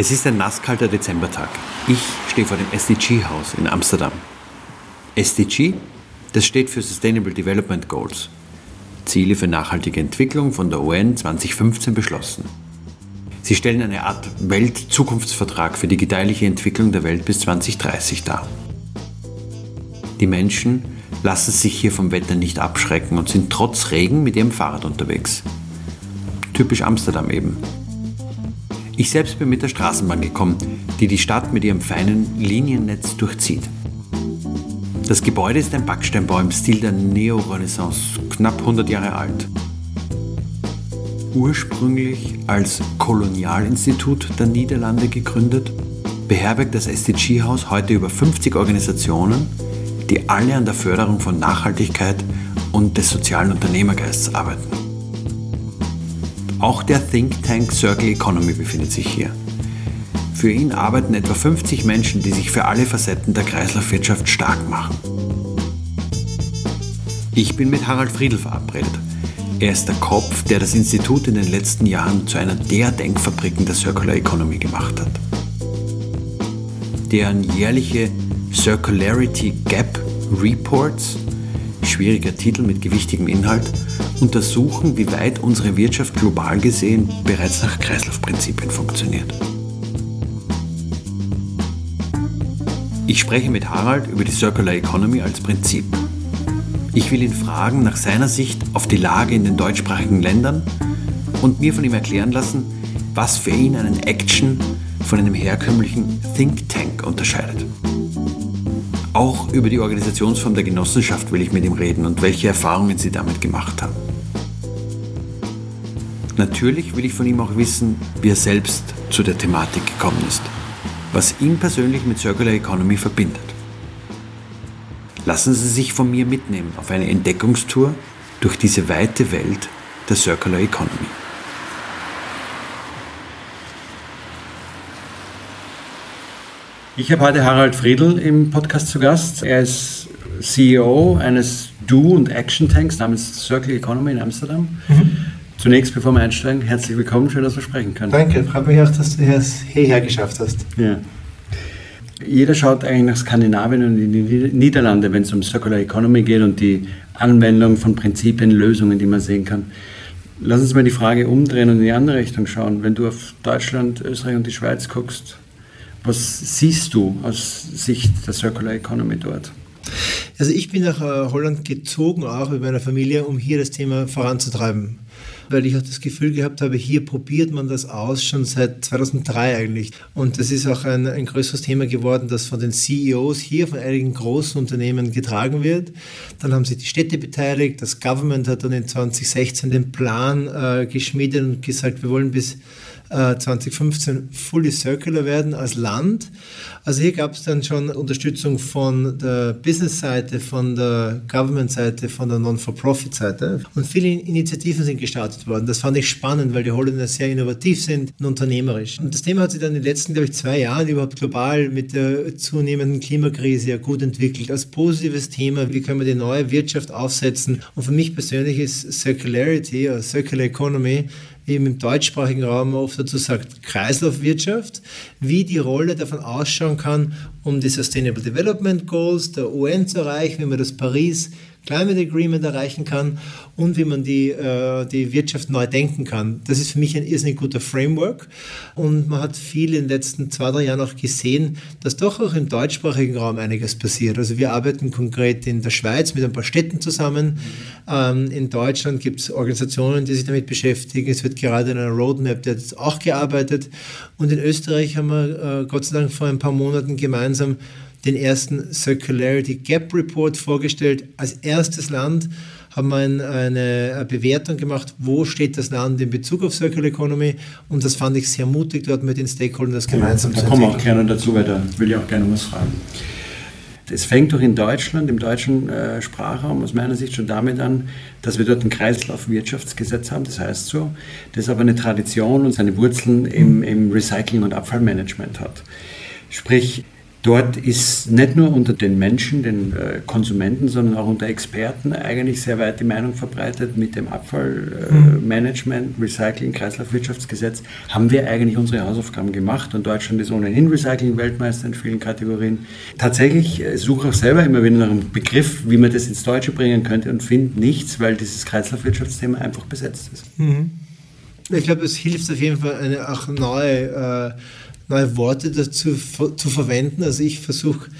Es ist ein nasskalter Dezembertag. Ich stehe vor dem SDG-Haus in Amsterdam. SDG, das steht für Sustainable Development Goals. Ziele für nachhaltige Entwicklung von der UN 2015 beschlossen. Sie stellen eine Art Weltzukunftsvertrag für die gedeihliche Entwicklung der Welt bis 2030 dar. Die Menschen lassen sich hier vom Wetter nicht abschrecken und sind trotz Regen mit ihrem Fahrrad unterwegs. Typisch Amsterdam eben. Ich selbst bin mit der Straßenbahn gekommen, die die Stadt mit ihrem feinen Liniennetz durchzieht. Das Gebäude ist ein Backsteinbau im Stil der Neorenaissance, knapp 100 Jahre alt ursprünglich als Kolonialinstitut der Niederlande gegründet, beherbergt das SDG-Haus heute über 50 Organisationen, die alle an der Förderung von Nachhaltigkeit und des sozialen Unternehmergeists arbeiten. Auch der Think Tank Circle Economy befindet sich hier. Für ihn arbeiten etwa 50 Menschen, die sich für alle Facetten der Kreislaufwirtschaft stark machen. Ich bin mit Harald Friedl verabredet, er ist der Kopf, der das Institut in den letzten Jahren zu einer der Denkfabriken der Circular Economy gemacht hat. Deren jährliche Circularity Gap Reports, schwieriger Titel mit gewichtigem Inhalt, untersuchen, wie weit unsere Wirtschaft global gesehen bereits nach Kreislaufprinzipien funktioniert. Ich spreche mit Harald über die Circular Economy als Prinzip. Ich will ihn fragen nach seiner Sicht auf die Lage in den deutschsprachigen Ländern und mir von ihm erklären lassen, was für ihn einen Action von einem herkömmlichen Think Tank unterscheidet. Auch über die Organisationsform der Genossenschaft will ich mit ihm reden und welche Erfahrungen sie damit gemacht haben. Natürlich will ich von ihm auch wissen, wie er selbst zu der Thematik gekommen ist, was ihn persönlich mit Circular Economy verbindet. Lassen Sie sich von mir mitnehmen auf eine Entdeckungstour durch diese weite Welt der Circular Economy. Ich habe heute Harald Friedl im Podcast zu Gast. Er ist CEO eines Do- und Action-Tanks namens Circular Economy in Amsterdam. Mhm. Zunächst, bevor wir einsteigen, herzlich willkommen, schön, dass wir sprechen können. Danke, freut mich auch, dass du es hierher geschafft hast. Ja. Jeder schaut eigentlich nach Skandinavien und in die Niederlande, wenn es um Circular Economy geht und die Anwendung von Prinzipien, Lösungen, die man sehen kann. Lass uns mal die Frage umdrehen und in die andere Richtung schauen. Wenn du auf Deutschland, Österreich und die Schweiz guckst, was siehst du aus Sicht der Circular Economy dort? Also ich bin nach äh, Holland gezogen, auch mit meiner Familie, um hier das Thema voranzutreiben weil ich auch das Gefühl gehabt habe, hier probiert man das aus, schon seit 2003 eigentlich. Und das ist auch ein, ein größeres Thema geworden, das von den CEOs hier, von einigen großen Unternehmen getragen wird. Dann haben sich die Städte beteiligt, das Government hat dann in 2016 den Plan äh, geschmiedet und gesagt, wir wollen bis 2015 äh, fully circular werden als Land. Also hier gab es dann schon Unterstützung von der Business-Seite, von der Government-Seite, von der Non-for-Profit-Seite. Und viele Initiativen sind gestartet worden. Das fand ich spannend, weil die Holländer sehr innovativ sind und unternehmerisch. Und das Thema hat sich dann in den letzten, glaube ich, zwei Jahren überhaupt global mit der zunehmenden Klimakrise ja gut entwickelt. Als positives Thema, wie können wir die neue Wirtschaft aufsetzen? Und für mich persönlich ist Circularity oder Circular Economy eben im deutschsprachigen Raum oft dazu sagt, Kreislaufwirtschaft, wie die Rolle davon ausschauen kann, um die Sustainable Development Goals der UN zu erreichen, wie man das Paris Climate Agreement erreichen kann und wie man die, äh, die Wirtschaft neu denken kann. Das ist für mich ein irrsinnig guter Framework und man hat viel in den letzten zwei, drei Jahren auch gesehen, dass doch auch im deutschsprachigen Raum einiges passiert. Also wir arbeiten konkret in der Schweiz mit ein paar Städten zusammen. Ähm, in Deutschland gibt es Organisationen, die sich damit beschäftigen. Es wird gerade an einer Roadmap jetzt auch gearbeitet und in Österreich haben wir äh, Gott sei Dank vor ein paar Monaten gemeinsam den ersten Circularity Gap Report vorgestellt. Als erstes Land haben wir eine Bewertung gemacht, wo steht das Land in Bezug auf Circular Economy und das fand ich sehr mutig, dort mit den Stakeholdern das gemeinsam genau, zu Da kommen wir auch gerne dazu, weil da will ich auch gerne was fragen. Es fängt doch in Deutschland, im deutschen äh, Sprachraum aus meiner Sicht schon damit an, dass wir dort ein Kreislaufwirtschaftsgesetz haben, das heißt so, das aber eine Tradition und seine Wurzeln im, im Recycling- und Abfallmanagement hat. Sprich, Dort ist nicht nur unter den Menschen, den äh, Konsumenten, sondern auch unter Experten eigentlich sehr weit die Meinung verbreitet, mit dem Abfallmanagement, äh, Recycling, Kreislaufwirtschaftsgesetz haben wir eigentlich unsere Hausaufgaben gemacht und Deutschland ist ohnehin Recycling-Weltmeister in vielen Kategorien. Tatsächlich äh, suche auch selber immer wieder nach einem Begriff, wie man das ins Deutsche bringen könnte und finde nichts, weil dieses Kreislaufwirtschaftsthema einfach besetzt ist. Mhm. Ich glaube, es hilft auf jeden Fall eine auch neue äh, neue Worte dazu zu verwenden. Also ich versuche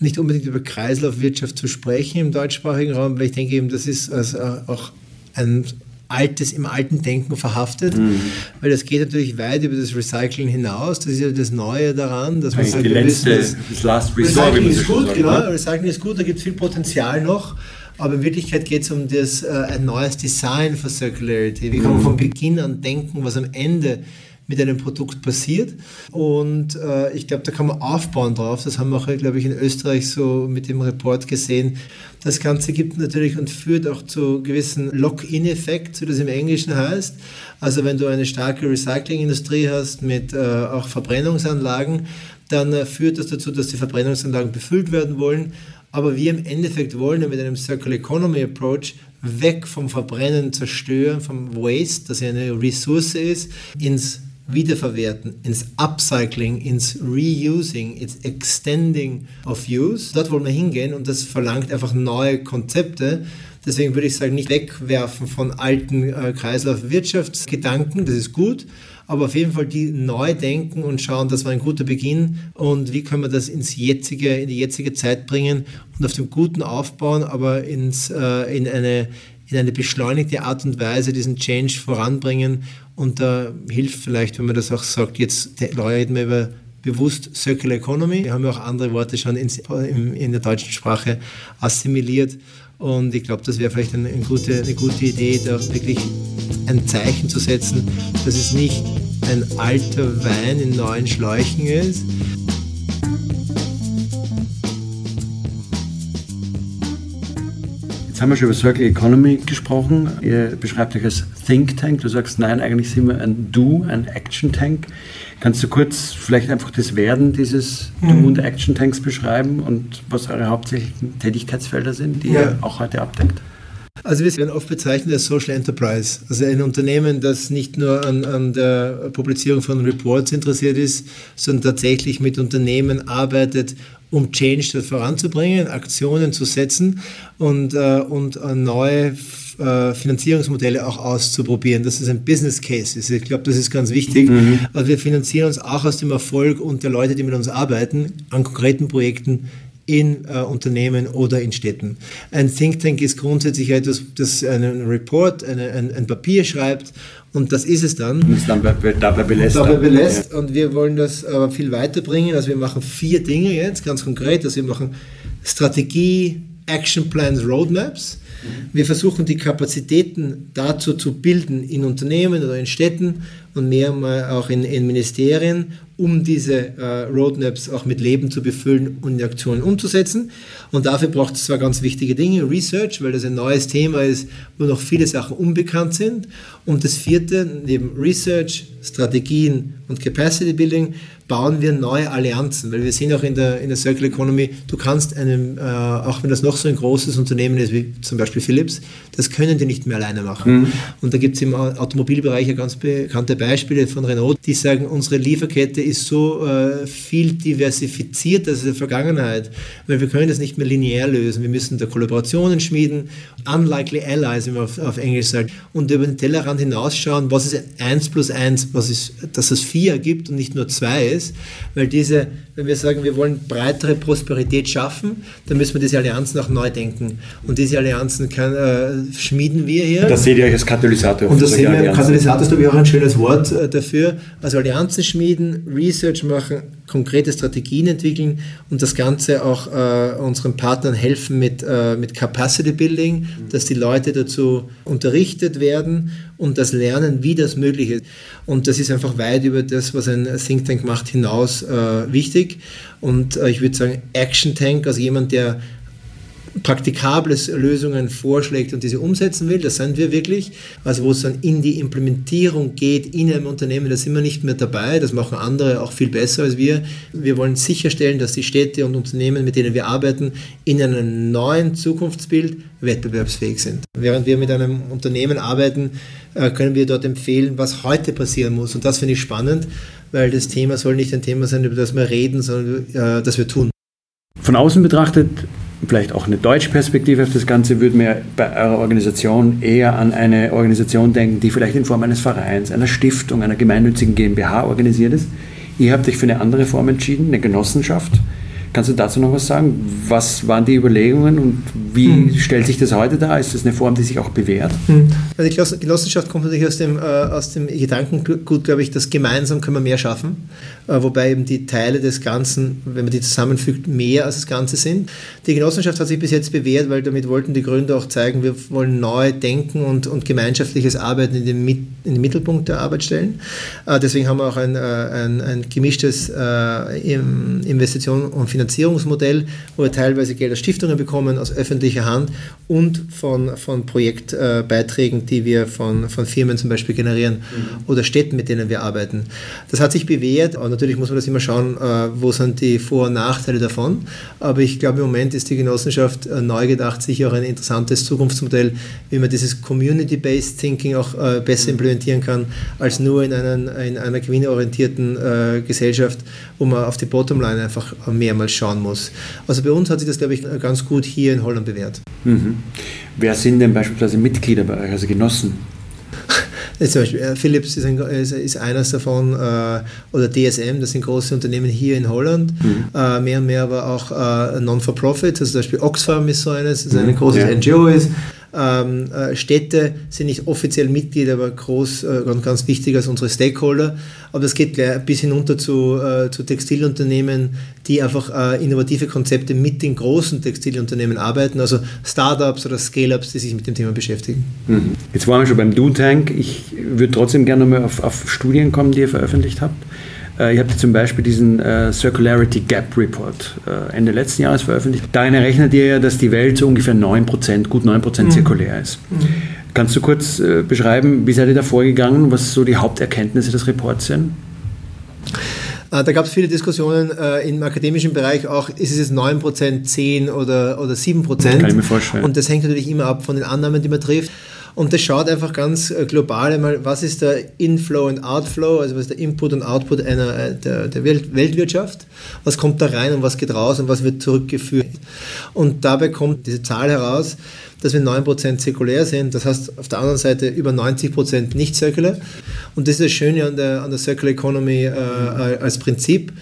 nicht unbedingt über Kreislaufwirtschaft zu sprechen im deutschsprachigen Raum, weil ich denke eben, das ist also auch ein altes, im alten Denken verhaftet, mhm. weil das geht natürlich weit über das Recycling hinaus. Das ist ja das Neue daran, dass man sagt, die letzte, das, das Last Resort, Recycling ist gut, genau, ne? Recycling ist gut, da gibt es viel Potenzial noch. Aber in Wirklichkeit geht es um das, äh, ein neues Design für Circularity. Wie kann man mhm. von Beginn an denken, was am Ende mit einem Produkt passiert. Und äh, ich glaube, da kann man aufbauen drauf. Das haben wir auch, glaube ich, in Österreich so mit dem Report gesehen. Das Ganze gibt natürlich und führt auch zu gewissen Lock-in-Effekt, wie das im Englischen heißt. Also wenn du eine starke Recyclingindustrie hast mit äh, auch Verbrennungsanlagen, dann äh, führt das dazu, dass die Verbrennungsanlagen befüllt werden wollen. Aber wir im Endeffekt wollen mit einem Circular Economy Approach weg vom Verbrennen, Zerstören, vom Waste, das ja eine Ressource ist, ins Wiederverwerten, ins Upcycling, ins Reusing, ins Extending of Use. Dort wollen wir hingehen und das verlangt einfach neue Konzepte. Deswegen würde ich sagen, nicht wegwerfen von alten äh, Kreislaufwirtschaftsgedanken, das ist gut, aber auf jeden Fall die neu denken und schauen, das war ein guter Beginn und wie können wir das ins jetzige, in die jetzige Zeit bringen und auf dem Guten aufbauen, aber ins, äh, in eine in eine beschleunigte Art und Weise diesen Change voranbringen. Und da hilft vielleicht, wenn man das auch sagt, jetzt reden wir über bewusst Circular Economy. Wir haben ja auch andere Worte schon in, der deutschen Sprache assimiliert. Und ich glaube, das wäre vielleicht eine, gute, eine gute Idee, da wirklich ein Zeichen zu setzen, dass es nicht ein alter Wein in neuen Schläuchen ist, Jetzt haben wir schon über Circle Economy gesprochen. Ihr beschreibt euch als Think Tank. Du sagst, nein, eigentlich sind wir ein Do, ein Action Tank. Kannst du kurz vielleicht einfach das Werden dieses Do mhm. und Action Tanks beschreiben und was eure hauptsächlichen Tätigkeitsfelder sind, die ja. ihr auch heute abdeckt? Also wir werden oft bezeichnet als Social Enterprise, also ein Unternehmen, das nicht nur an, an, der Publizierung von Reports interessiert ist, sondern tatsächlich mit Unternehmen arbeitet, um Change voranzubringen, Aktionen zu setzen und, äh, und äh, neue äh, Finanzierungsmodelle auch auszuprobieren. Das ist ein Business Case. Ich glaube, das ist ganz wichtig. Mhm. Also wir finanzieren uns auch aus dem Erfolg und der Leute, die mit uns arbeiten, an konkreten Projekten in äh, Unternehmen oder in Städten. Ein Think Tank ist grundsätzlich etwas, das einen Report, eine, ein, ein Papier schreibt und das ist es dann. Und es dann dabei belässt. Dabei belässt. Ja. Und wir wollen das aber viel weiterbringen. Also wir machen vier Dinge jetzt, ganz konkret. Also wir machen Strategie, Action Plans, Roadmaps. Wir versuchen die Kapazitäten dazu zu bilden in Unternehmen oder in Städten und mehr mal auch in, in Ministerien, um diese äh, Roadmaps auch mit Leben zu befüllen und in Aktionen umzusetzen. Und dafür braucht es zwar ganz wichtige Dinge, Research, weil das ein neues Thema ist, wo noch viele Sachen unbekannt sind. Und das vierte, neben Research, Strategien und Capacity Building, bauen wir neue Allianzen, weil wir sehen auch in der, in der Circular Economy, du kannst einem, äh, auch wenn das noch so ein großes Unternehmen ist, wie zum Beispiel Philips, das können die nicht mehr alleine machen. Mhm. Und da gibt es im Automobilbereich ja ganz bekannte Beispiele von Renault, die sagen, unsere Lieferkette ist so äh, viel diversifiziert als in der Vergangenheit, weil wir können das nicht mehr linear lösen. Wir müssen da Kollaborationen schmieden, unlikely allies, wie man auf, auf Englisch sagt, und über den Tellerrand hinausschauen, was ist 1 plus 1, was ist, dass es 4 gibt und nicht nur 2 ist, weil diese, wenn wir sagen, wir wollen breitere Prosperität schaffen, dann müssen wir diese Allianzen auch neu denken. Und diese Allianzen kann, äh, schmieden wir hier. Das seht ihr euch als Katalysator. Und das sehen wir, Katalysator ist, glaube ich, auch ein schönes Wort äh, dafür. Also Allianzen schmieden, Research machen, konkrete Strategien entwickeln und das Ganze auch äh, unseren Partnern helfen mit, äh, mit Capacity Building, dass die Leute dazu unterrichtet werden und das lernen, wie das möglich ist. Und das ist einfach weit über das, was ein Think Tank macht, hinaus äh, wichtig. Und äh, ich würde sagen, Action Tank, also jemand, der praktikables Lösungen vorschlägt und diese umsetzen will, das sind wir wirklich. Also wo es dann in die Implementierung geht in einem Unternehmen, da sind wir nicht mehr dabei, das machen andere auch viel besser als wir. Wir wollen sicherstellen, dass die Städte und Unternehmen, mit denen wir arbeiten, in einem neuen Zukunftsbild wettbewerbsfähig sind. Während wir mit einem Unternehmen arbeiten, äh, können wir dort empfehlen, was heute passieren muss. Und das finde ich spannend, weil das Thema soll nicht ein Thema sein, über das wir reden, sondern äh, das wir tun. Von außen betrachtet vielleicht auch eine deutsche Perspektive auf das Ganze, würde mir bei eurer Organisation eher an eine Organisation denken, die vielleicht in Form eines Vereins, einer Stiftung, einer gemeinnützigen GmbH organisiert ist. Ihr habt euch für eine andere Form entschieden, eine Genossenschaft. Kannst du dazu noch was sagen? Was waren die Überlegungen und wie hm. stellt sich das heute dar? Ist das eine Form, die sich auch bewährt? Hm. Also die Genossenschaft kommt natürlich aus dem, äh, aus dem Gedankengut, glaube ich, dass gemeinsam können wir mehr schaffen, äh, wobei eben die Teile des Ganzen, wenn man die zusammenfügt, mehr als das Ganze sind. Die Genossenschaft hat sich bis jetzt bewährt, weil damit wollten die Gründer auch zeigen, wir wollen neu denken und, und gemeinschaftliches Arbeiten in den, in den Mittelpunkt der Arbeit stellen. Äh, deswegen haben wir auch ein, äh, ein, ein gemischtes äh, Investition- und Finanzierungsmodell Finanzierungsmodell, wo wir teilweise Geld aus Stiftungen bekommen, aus öffentlicher Hand und von, von Projektbeiträgen, die wir von, von Firmen zum Beispiel generieren mhm. oder Städten, mit denen wir arbeiten. Das hat sich bewährt und natürlich muss man das immer schauen, äh, wo sind die Vor- und Nachteile davon. Aber ich glaube, im Moment ist die Genossenschaft äh, neu gedacht sicher auch ein interessantes Zukunftsmodell, wie man dieses Community-Based Thinking auch äh, besser implementieren kann, als nur in, einen, in einer gewinnorientierten Gesellschaft, wo man auf die Bottomline einfach mehrmals schauen muss. Also bei uns hat sich das, glaube ich, ganz gut hier in Holland bewährt. Mhm. Wer sind denn beispielsweise Mitglieder bei euch, also Genossen? Zum Beispiel äh, Philips ist, ein, ist, eines davon äh, oder DSM, das sind große Unternehmen hier in Holland. Mhm. Äh, mehr und mehr aber auch äh, Non-for-Profit, also zum Beispiel Oxfam ist so eines, das mhm. großes ja. NGO ist. Ähm, äh, Städte sind nicht offiziell Mitglied, aber groß äh, und ganz wichtig als unsere Stakeholder. Aber das geht bis hinunter zu, äh, zu Textilunternehmen, die einfach äh, innovative Konzepte mit den großen Textilunternehmen arbeiten, also Startups oder Scale-Ups, die sich mit dem Thema beschäftigen. Mhm. Jetzt waren wir schon beim Do-Tank. Ich würde trotzdem gerne mal auf, auf Studien kommen, die ihr veröffentlicht habt. Äh, ihr habt zum Beispiel diesen äh, Circularity Gap Report äh, Ende letzten Jahres veröffentlicht. Darin errechnet ihr ja, dass die Welt so ungefähr 9%, gut 9% mhm. zirkulär ist. Mhm. Kannst du kurz beschreiben, wie seid ihr da vorgegangen, was so die Haupterkenntnisse des Reports sind? Da gab es viele Diskussionen äh, im akademischen Bereich auch, ist es jetzt 9%, 10 oder, oder 7%? Das kann ich mir vorstellen. Und das hängt natürlich immer ab von den Annahmen, die man trifft. Und das schaut einfach ganz äh, global einmal, was ist der Inflow und Outflow, also was ist der Input und Output einer, äh, der, der Weltwirtschaft, was kommt da rein und was geht raus und was wird zurückgeführt. Und dabei kommt diese Zahl heraus, dass wir 9% zirkulär sind. Das heißt auf der anderen Seite über 90% nicht zirkulär. Und das ist das Schöne an der, an der Circular Economy äh, als Prinzip.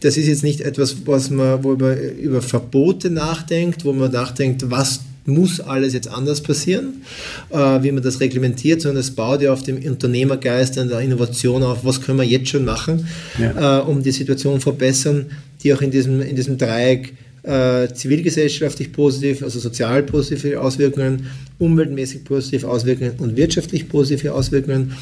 Das ist jetzt nicht etwas, was man, wo man über Verbote nachdenkt, wo man nachdenkt, was muss alles jetzt anders passieren, äh, wie man das reglementiert, sondern es baut ja auf dem Unternehmergeist und der Innovation auf, was können wir jetzt schon machen, ja. äh, um die Situation verbessern, die auch in diesem, in diesem Dreieck äh, zivilgesellschaftlich positiv, also sozial positive Auswirkungen, umweltmäßig positive Auswirkungen und wirtschaftlich positive Auswirkungen.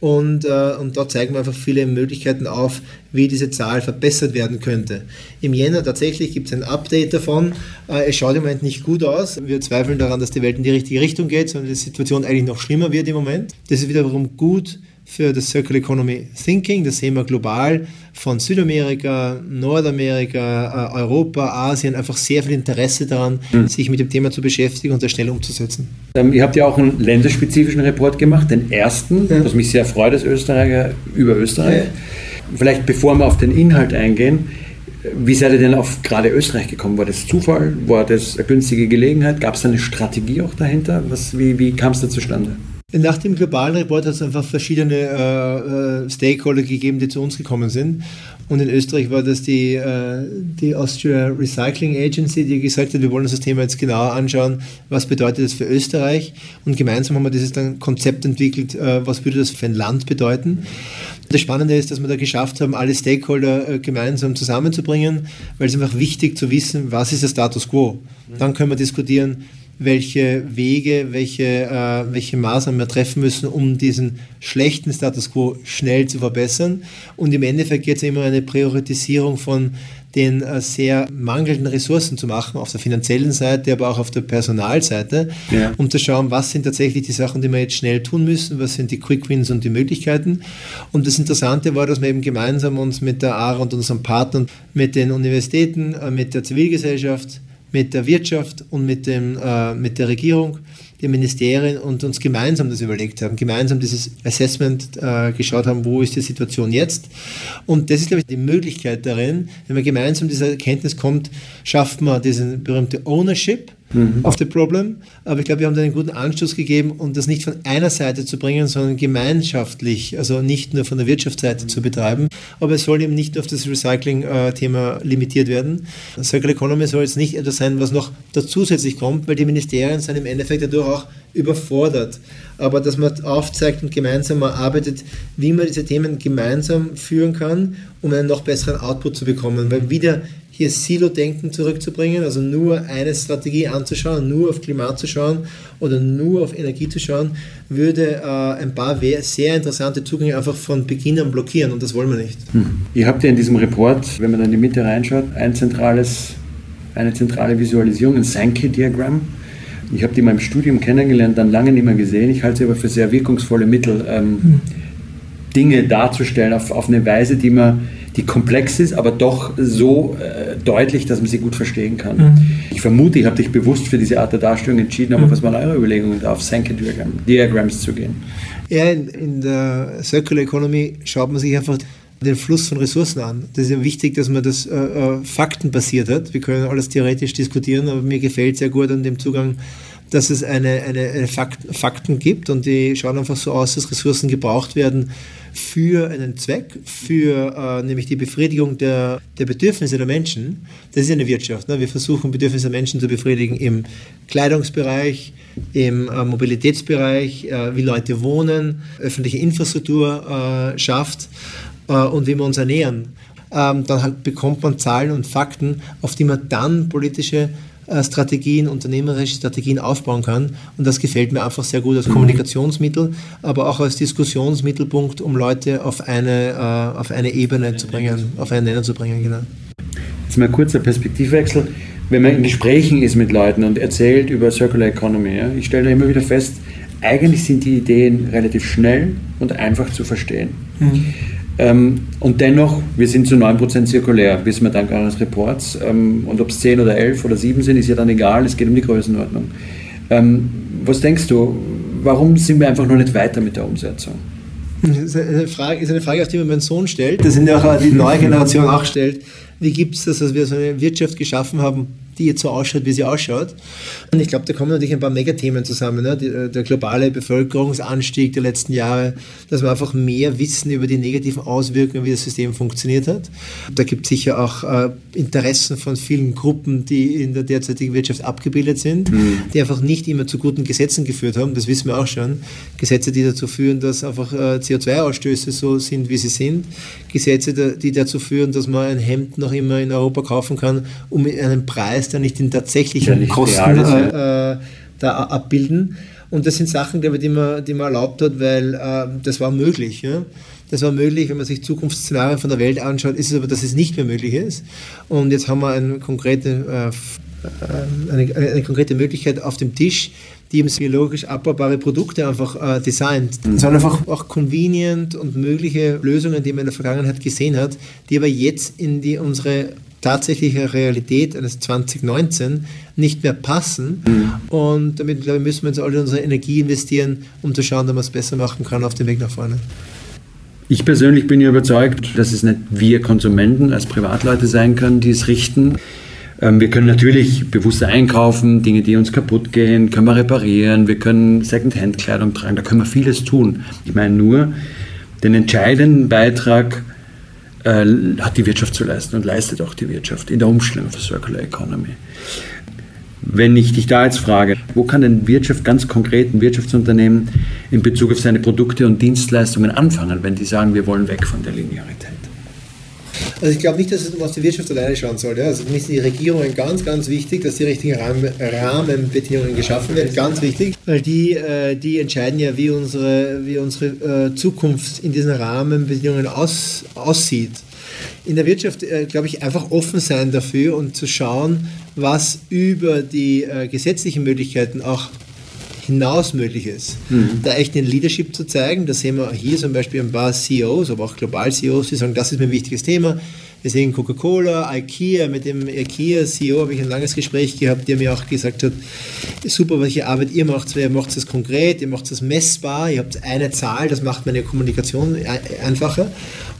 Und, äh, und dort zeigen wir einfach viele Möglichkeiten auf, wie diese Zahl verbessert werden könnte. Im Jänner tatsächlich gibt es ein Update davon. Äh, es schaut im Moment nicht gut aus. Wir zweifeln daran, dass die Welt in die richtige Richtung geht, sondern die Situation eigentlich noch schlimmer wird im Moment. Das ist wiederum gut für das Circular Economy Thinking. Das sehen wir global von Südamerika, Nordamerika, äh, Europa, Asien einfach sehr viel Interesse daran, mhm. sich mit dem Thema zu beschäftigen und das schnell umzusetzen. Ähm, ihr habt ja auch einen länderspezifischen Report gemacht, den ersten, ja. was mich sehr freut als Österreicher über Österreich. Ja. Vielleicht bevor wir auf den Inhalt eingehen, wie seid ihr denn auf gerade Österreich gekommen? War das Zufall? War das eine günstige Gelegenheit? Gab es eine Strategie auch dahinter? Was, wie wie kam es da zustande? Nach dem globalen Report hat es einfach verschiedene äh, äh, Stakeholder gegeben, die zu uns gekommen sind. Und in Österreich war das die, äh, die Austria Recycling Agency, die gesagt hat, wir wollen uns das Thema jetzt genauer anschauen, was bedeutet das für Österreich. Und gemeinsam haben wir dieses dann Konzept entwickelt, äh, was würde das für ein Land bedeuten. Das Spannende ist, dass wir da geschafft haben, alle Stakeholder äh, gemeinsam zusammenzubringen, weil es einfach wichtig zu wissen, was ist der Status quo. Dann können wir diskutieren, welche Wege, welche, äh, welche Maßnahmen wir treffen müssen, um diesen schlechten Status quo schnell zu verbessern. Und im Endeffekt geht es immer eine Priorisierung von den äh, sehr mangelnden Ressourcen zu machen, auf der finanziellen Seite, aber auch auf der Personalseite, ja. um zu schauen, was sind tatsächlich die Sachen, die wir jetzt schnell tun müssen, was sind die Quick Wins und die Möglichkeiten. Und das Interessante war, dass wir eben gemeinsam uns mit der ARA und unseren Partnern, mit den Universitäten, äh, mit der Zivilgesellschaft, mit der Wirtschaft und mit, dem, äh, mit der Regierung, den Ministerien und uns gemeinsam das überlegt haben, gemeinsam dieses Assessment äh, geschaut haben, wo ist die Situation jetzt. Und das ist, glaube ich, die Möglichkeit darin, wenn man gemeinsam dieser Erkenntnis kommt, schafft man diesen berühmte Ownership mhm. of the problem. Aber ich glaube, wir haben da einen guten Anstoß gegeben, um das nicht von einer Seite zu bringen, sondern gemeinschaftlich, also nicht nur von der Wirtschaftsseite zu betreiben. Aber es soll eben nicht auf das Recycling-Thema limitiert werden. Circular Economy soll jetzt nicht etwas sein, was noch zusätzlich kommt, weil die Ministerien sind im Endeffekt dadurch auch überfordert. Aber dass man aufzeigt und gemeinsam arbeitet, wie man diese Themen gemeinsam führen kann, um einen noch besseren Output zu bekommen. Weil wieder hier Silo-Denken zurückzubringen, also nur eine Strategie anzuschauen, nur auf Klimat zu schauen oder nur auf Energie zu schauen, würde äh, ein paar sehr interessante Zugänge einfach von Beginn an blockieren und das wollen wir nicht. Hm. Ihr habt ja in diesem Report, wenn man in die Mitte reinschaut, ein zentrales, eine zentrale Visualisierung, ein Sankey-Diagramm. Ich habe die mal im Studium kennengelernt, dann lange nicht mehr gesehen. Ich halte sie aber für sehr wirkungsvolle Mittel, ähm, hm. Dinge darzustellen auf, auf eine Weise, die man die komplex ist, aber doch so äh, deutlich, dass man sie gut verstehen kann. Mhm. Ich vermute, ich habe dich bewusst für diese Art der Darstellung entschieden, aber mhm. was waren eure Überlegungen, auf Sankey-Diagrams zu gehen? Ja, in, in der Circular Economy schaut man sich einfach den Fluss von Ressourcen an. Das ist ja wichtig, dass man das äh, äh faktenbasiert hat. Wir können alles theoretisch diskutieren, aber mir gefällt sehr gut an dem Zugang, dass es eine, eine, eine Fakten, Fakten gibt und die schauen einfach so aus, dass Ressourcen gebraucht werden für einen Zweck, für äh, nämlich die Befriedigung der, der Bedürfnisse der Menschen. Das ist eine Wirtschaft. Ne? Wir versuchen Bedürfnisse der Menschen zu befriedigen im Kleidungsbereich, im äh, Mobilitätsbereich, äh, wie Leute wohnen, öffentliche Infrastruktur äh, schafft äh, und wie wir uns ernähren. Ähm, dann halt bekommt man Zahlen und Fakten, auf die man dann politische Strategien, unternehmerische Strategien aufbauen kann. Und das gefällt mir einfach sehr gut als Kommunikationsmittel, aber auch als Diskussionsmittelpunkt, um Leute auf eine, äh, auf eine Ebene zu bringen, auf einen Nenner zu bringen. Genau. Jetzt mal ein kurzer Perspektivwechsel. Wenn man in Gesprächen ist mit Leuten und erzählt über Circular Economy, ja, ich stelle da immer wieder fest, eigentlich sind die Ideen relativ schnell und einfach zu verstehen. Mhm. Ähm, und dennoch, wir sind zu 9% zirkulär, wissen wir dank eines Reports. Ähm, und ob es 10 oder 11 oder 7 sind, ist ja dann egal, es geht um die Größenordnung. Ähm, was denkst du, warum sind wir einfach noch nicht weiter mit der Umsetzung? Das ist eine Frage, ist eine Frage, die mir mein Sohn stellt. Das sind ja auch die neue Generation auch stellt. Wie gibt es das, dass wir so eine Wirtschaft geschaffen haben, die jetzt so ausschaut, wie sie ausschaut. Und ich glaube, da kommen natürlich ein paar Megathemen zusammen. Ne? Die, äh, der globale Bevölkerungsanstieg der letzten Jahre, dass wir einfach mehr wissen über die negativen Auswirkungen, wie das System funktioniert hat. Da gibt es sicher auch äh, Interessen von vielen Gruppen, die in der derzeitigen Wirtschaft abgebildet sind, mhm. die einfach nicht immer zu guten Gesetzen geführt haben. Das wissen wir auch schon. Gesetze, die dazu führen, dass einfach äh, CO2-Ausstöße so sind, wie sie sind. Gesetze, die dazu führen, dass man ein Hemd noch immer in Europa kaufen kann, um einen Preis der nicht den tatsächlichen nicht Kosten ja. äh, da abbilden. Und das sind Sachen, glaube ich, die man, die man erlaubt hat, weil äh, das war möglich. Ja? Das war möglich, wenn man sich Zukunftsszenarien von der Welt anschaut, ist es aber, dass es nicht mehr möglich ist. Und jetzt haben wir eine konkrete äh, äh, eine, eine, konkrete Möglichkeit auf dem Tisch, die eben biologisch abbaubare Produkte einfach äh, designt. Mhm. Sondern einfach auch convenient und mögliche Lösungen, die man in der Vergangenheit gesehen hat, die aber jetzt in die unsere tatsächliche Realität eines 2019 nicht mehr passen. Mhm. Und damit, glaube ich, müssen wir jetzt alle unsere Energie investieren, um zu schauen, dass man es besser machen kann auf dem Weg nach vorne. Ich persönlich bin ja überzeugt, dass es nicht wir Konsumenten als Privatleute sein können, die es richten. Ähm, wir können natürlich bewusster einkaufen, Dinge, die uns kaputt gehen, können wir reparieren, wir können Secondhand-Kleidung tragen, da können wir vieles tun. Ich meine nur, den entscheidenden Beitrag äh, hat die Wirtschaft zu leisten und leistet auch die Wirtschaft in der Umstellung für Circular Economy. Wenn ich dich da jetzt frage, wo kann denn Wirtschaft ganz konkret, ein Wirtschaftsunternehmen in Bezug auf seine Produkte und Dienstleistungen anfangen, wenn die sagen, wir wollen weg von der Linearität? Also ich glaube nicht, dass es um was die Wirtschaft alleine schauen soll. Ja. Also für mich sind die Regierungen ganz, ganz wichtig, dass die richtigen Rahmenbedingungen geschaffen werden. Ganz wichtig, weil die, äh, die entscheiden ja, wie unsere, wie unsere äh, Zukunft in diesen Rahmenbedingungen aus, aussieht. In der Wirtschaft, äh, glaube ich, einfach offen sein dafür und zu schauen, was über die gesetzlichen Möglichkeiten auch hinaus möglich ist. Mhm. Da echt den Leadership zu zeigen, das sehen wir hier zum Beispiel ein paar CEOs, aber auch global CEOs, die sagen, das ist mir ein wichtiges Thema. Wir sehen Coca-Cola, IKEA, mit dem IKEA-CEO habe ich ein langes Gespräch gehabt, der mir auch gesagt hat, super, welche Arbeit ihr macht, ihr macht es konkret, ihr macht es messbar, ihr habt eine Zahl, das macht meine Kommunikation einfacher.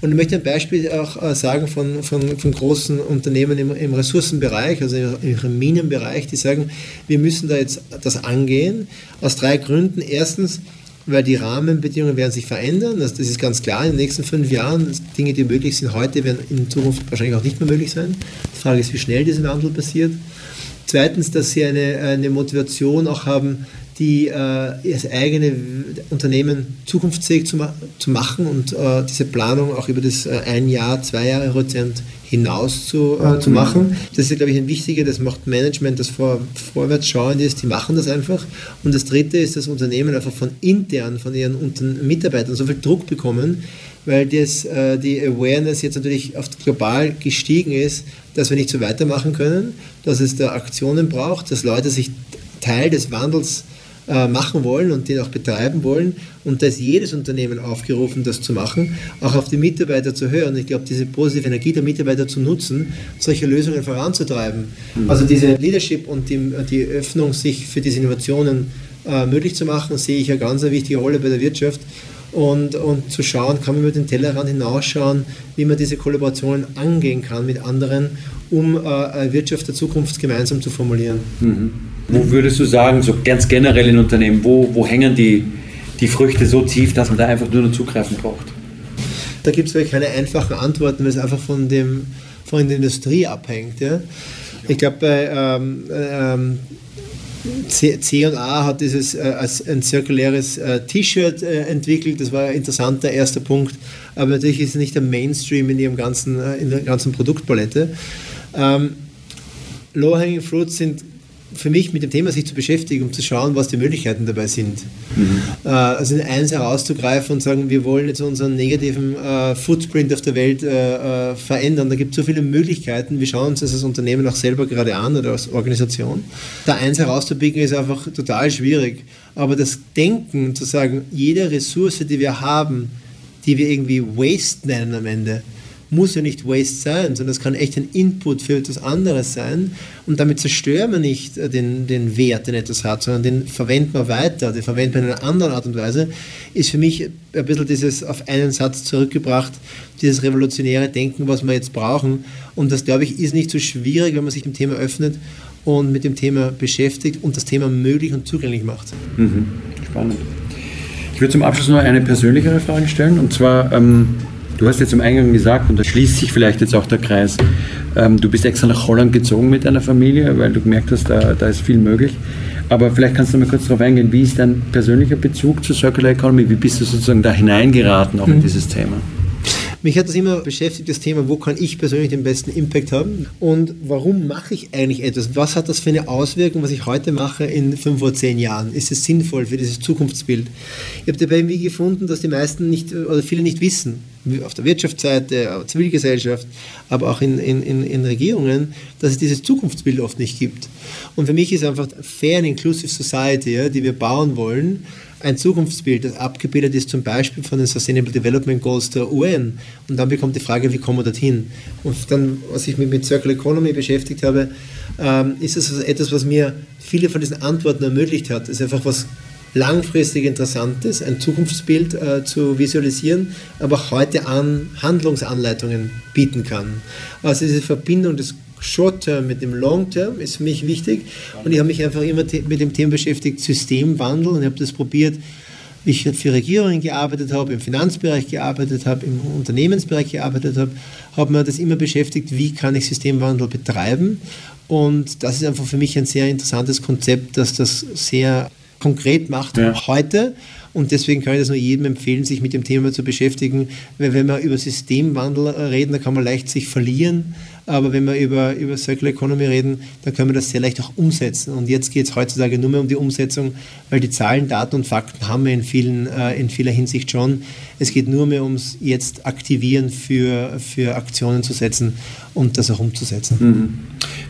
Und ich möchte ein Beispiel auch äh, sagen von, von, von großen Unternehmen im, im Ressourcenbereich, also im Minenbereich, die sagen, wir müssen da jetzt das angehen, aus drei Gründen. Erstens, weil die Rahmenbedingungen werden sich verändern. Das, das, ist ganz klar in den nächsten fünf Jahren. Dinge, die möglich sind heute, werden in Zukunft wahrscheinlich auch nicht mehr möglich sein. Die Frage ist, wie schnell dieser Wandel passiert. Zweitens, dass sie eine, eine Motivation auch haben, die äh, das eigene Unternehmen zukunftsfähig zu, ma zu machen und äh, diese Planung auch über das äh, ein Jahr, zwei Jahre Horizont hinaus zu, äh, zu machen. Das ist, glaube ich, ein wichtiger, das macht Management, das vor, vorwärts schauend ist, die machen das einfach. Und das dritte ist, dass Unternehmen einfach von intern, von ihren Mitarbeitern so viel Druck bekommen, weil das, äh, die Awareness jetzt natürlich oft global gestiegen ist, dass wir nicht so weitermachen können, dass es da Aktionen braucht, dass Leute sich Teil des Wandels äh, machen wollen und den auch betreiben wollen. Und da ist jedes Unternehmen aufgerufen, das zu machen, auch auf die Mitarbeiter zu hören. Ich glaube, diese positive Energie der Mitarbeiter zu nutzen, solche Lösungen voranzutreiben. Also diese Leadership und die, die Öffnung, sich für diese Innovationen äh, möglich zu machen, sehe ich eine ganz wichtige Rolle bei der Wirtschaft. Und, und zu schauen, kann man über den Tellerrand hinausschauen, wie man diese Kollaborationen angehen kann mit anderen, um äh, eine Wirtschaft der Zukunft gemeinsam zu formulieren. Mhm. Wo würdest du sagen, so ganz generell in Unternehmen, wo, wo hängen die, die Früchte so tief, dass man da einfach nur noch zugreifen braucht? Da gibt es wirklich keine einfachen Antworten, weil es einfach von, dem, von der Industrie abhängt. Ja? Ich glaube, bei ähm, ähm, C&A hat dieses äh, als ein zirkuläres äh, T-Shirt äh, entwickelt. Das war ein interessanter erster Punkt. Aber natürlich ist es nicht der Mainstream in, ihrem ganzen, äh, in der ganzen Produktpalette. Ähm, Low-hanging fruits sind für mich mit dem Thema sich zu beschäftigen, um zu schauen, was die Möglichkeiten dabei sind. Mhm. Äh, also eins herauszugreifen und sagen, wir wollen jetzt unseren negativen äh, Footprint auf der Welt äh, äh verändern. Da gibt es so viele Möglichkeiten. Wir schauen uns das als Unternehmen auch selber gerade an oder als Organisation. Da eins herauszupicken ist einfach total schwierig. Aber das Denken, zu sagen, jede Ressource, die wir haben, die wir irgendwie Waste nennen am Ende, muss ja nicht Waste sein, sondern es kann echt ein Input für etwas anderes sein. Und damit zerstören wir nicht äh, den, den Wert, den etwas hat, sondern den verwenden wir weiter, den verwenden wir in einer anderen Art und Weise, ist für mich ein bisschen dieses auf einen Satz zurückgebracht, dieses revolutionäre Denken, was wir jetzt brauchen. Und das, glaube ich, ist nicht so schwierig, wenn man sich dem Thema öffnet und mit dem Thema beschäftigt und das Thema möglich und zugänglich macht. Mhm. Spannend. Ich würde zum Abschluss noch eine persönlichere Frage stellen, und zwar, ähm, Du hast jetzt am Eingang gesagt, und da schließt sich vielleicht jetzt auch der Kreis, ähm, du bist extra nach Holland gezogen mit deiner Familie, weil du gemerkt hast, da, da ist viel möglich. Aber vielleicht kannst du mal kurz darauf eingehen, wie ist dein persönlicher Bezug zur Circular Economy? Wie bist du sozusagen da hineingeraten, auch mhm. in dieses Thema? Mich hat das immer beschäftigt, das Thema, wo kann ich persönlich den besten Impact haben und warum mache ich eigentlich etwas? Was hat das für eine Auswirkung, was ich heute mache in fünf oder zehn Jahren? Ist es sinnvoll für dieses Zukunftsbild? Ich habe dabei irgendwie gefunden, dass die meisten nicht oder viele nicht wissen, auf der Wirtschaftsseite, Zivilgesellschaft, aber auch in, in, in Regierungen, dass es dieses Zukunftsbild oft nicht gibt. Und für mich ist einfach Fair and Inclusive Society, ja, die wir bauen wollen, ein Zukunftsbild, das abgebildet ist zum Beispiel von den Sustainable Development Goals der UN. Und dann bekommt die Frage, wie kommen wir dorthin? Und dann, was ich mit Circular Economy beschäftigt habe, ähm, ist es etwas, was mir viele von diesen Antworten ermöglicht hat. Es ist einfach was langfristig Interessantes, ein Zukunftsbild äh, zu visualisieren, aber auch heute an Handlungsanleitungen bieten kann. Also diese Verbindung des Short-Term mit dem Long-Term ist für mich wichtig und ich habe mich einfach immer mit dem Thema beschäftigt, Systemwandel und ich habe das probiert, wie ich für Regierungen gearbeitet habe, im Finanzbereich gearbeitet habe, im Unternehmensbereich gearbeitet habe, habe mir das immer beschäftigt, wie kann ich Systemwandel betreiben und das ist einfach für mich ein sehr interessantes Konzept, dass das sehr konkret macht ja. heute. Und deswegen kann ich das nur jedem empfehlen, sich mit dem Thema zu beschäftigen, weil wenn wir über Systemwandel reden, dann kann man leicht sich verlieren aber wenn wir über, über Circular Economy reden, dann können wir das sehr leicht auch umsetzen. Und jetzt geht es heutzutage nur mehr um die Umsetzung, weil die Zahlen, Daten und Fakten haben wir in, vielen, äh, in vieler Hinsicht schon. Es geht nur mehr ums jetzt Aktivieren für, für Aktionen zu setzen und das auch umzusetzen. Mhm.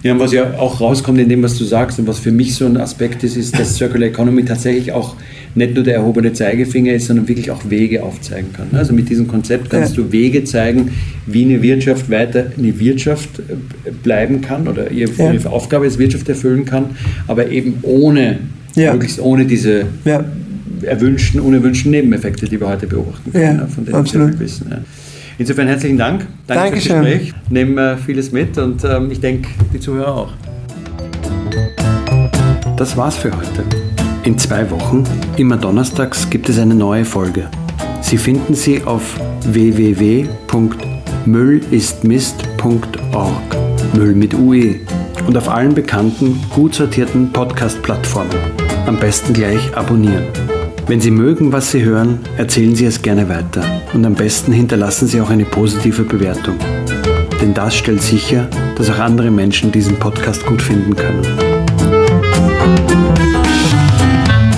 Ja, und was ja auch rauskommt in dem, was du sagst und was für mich so ein Aspekt ist, ist, dass Circular Economy tatsächlich auch nicht nur der erhobene Zeigefinger ist, sondern wirklich auch Wege aufzeigen kann. Also mit diesem Konzept kannst ja. du Wege zeigen, wie eine Wirtschaft weiter eine Wirtschaft äh, bleiben kann oder ihre ja. Aufgabe als Wirtschaft erfüllen kann, aber eben ohne, ja. möglichst ohne diese erwünschten, unerwünschten Nebeneffekte, die wir heute beobachten können, von denen absolut. wir wissen. Insofern herzlichen Dank. Danke Dankeschön. fürs Gespräch. Nehmen äh, vieles mit und ähm, ich denke, die Zuhörer auch. Das war's für heute. In zwei Wochen, immer donnerstags, gibt es eine neue Folge. Sie finden sie auf www.müllistmist.org. Müll mit UE. Und auf allen bekannten, gut sortierten Podcast-Plattformen. Am besten gleich abonnieren. Wenn Sie mögen, was Sie hören, erzählen Sie es gerne weiter. Und am besten hinterlassen Sie auch eine positive Bewertung. Denn das stellt sicher, dass auch andere Menschen diesen Podcast gut finden können.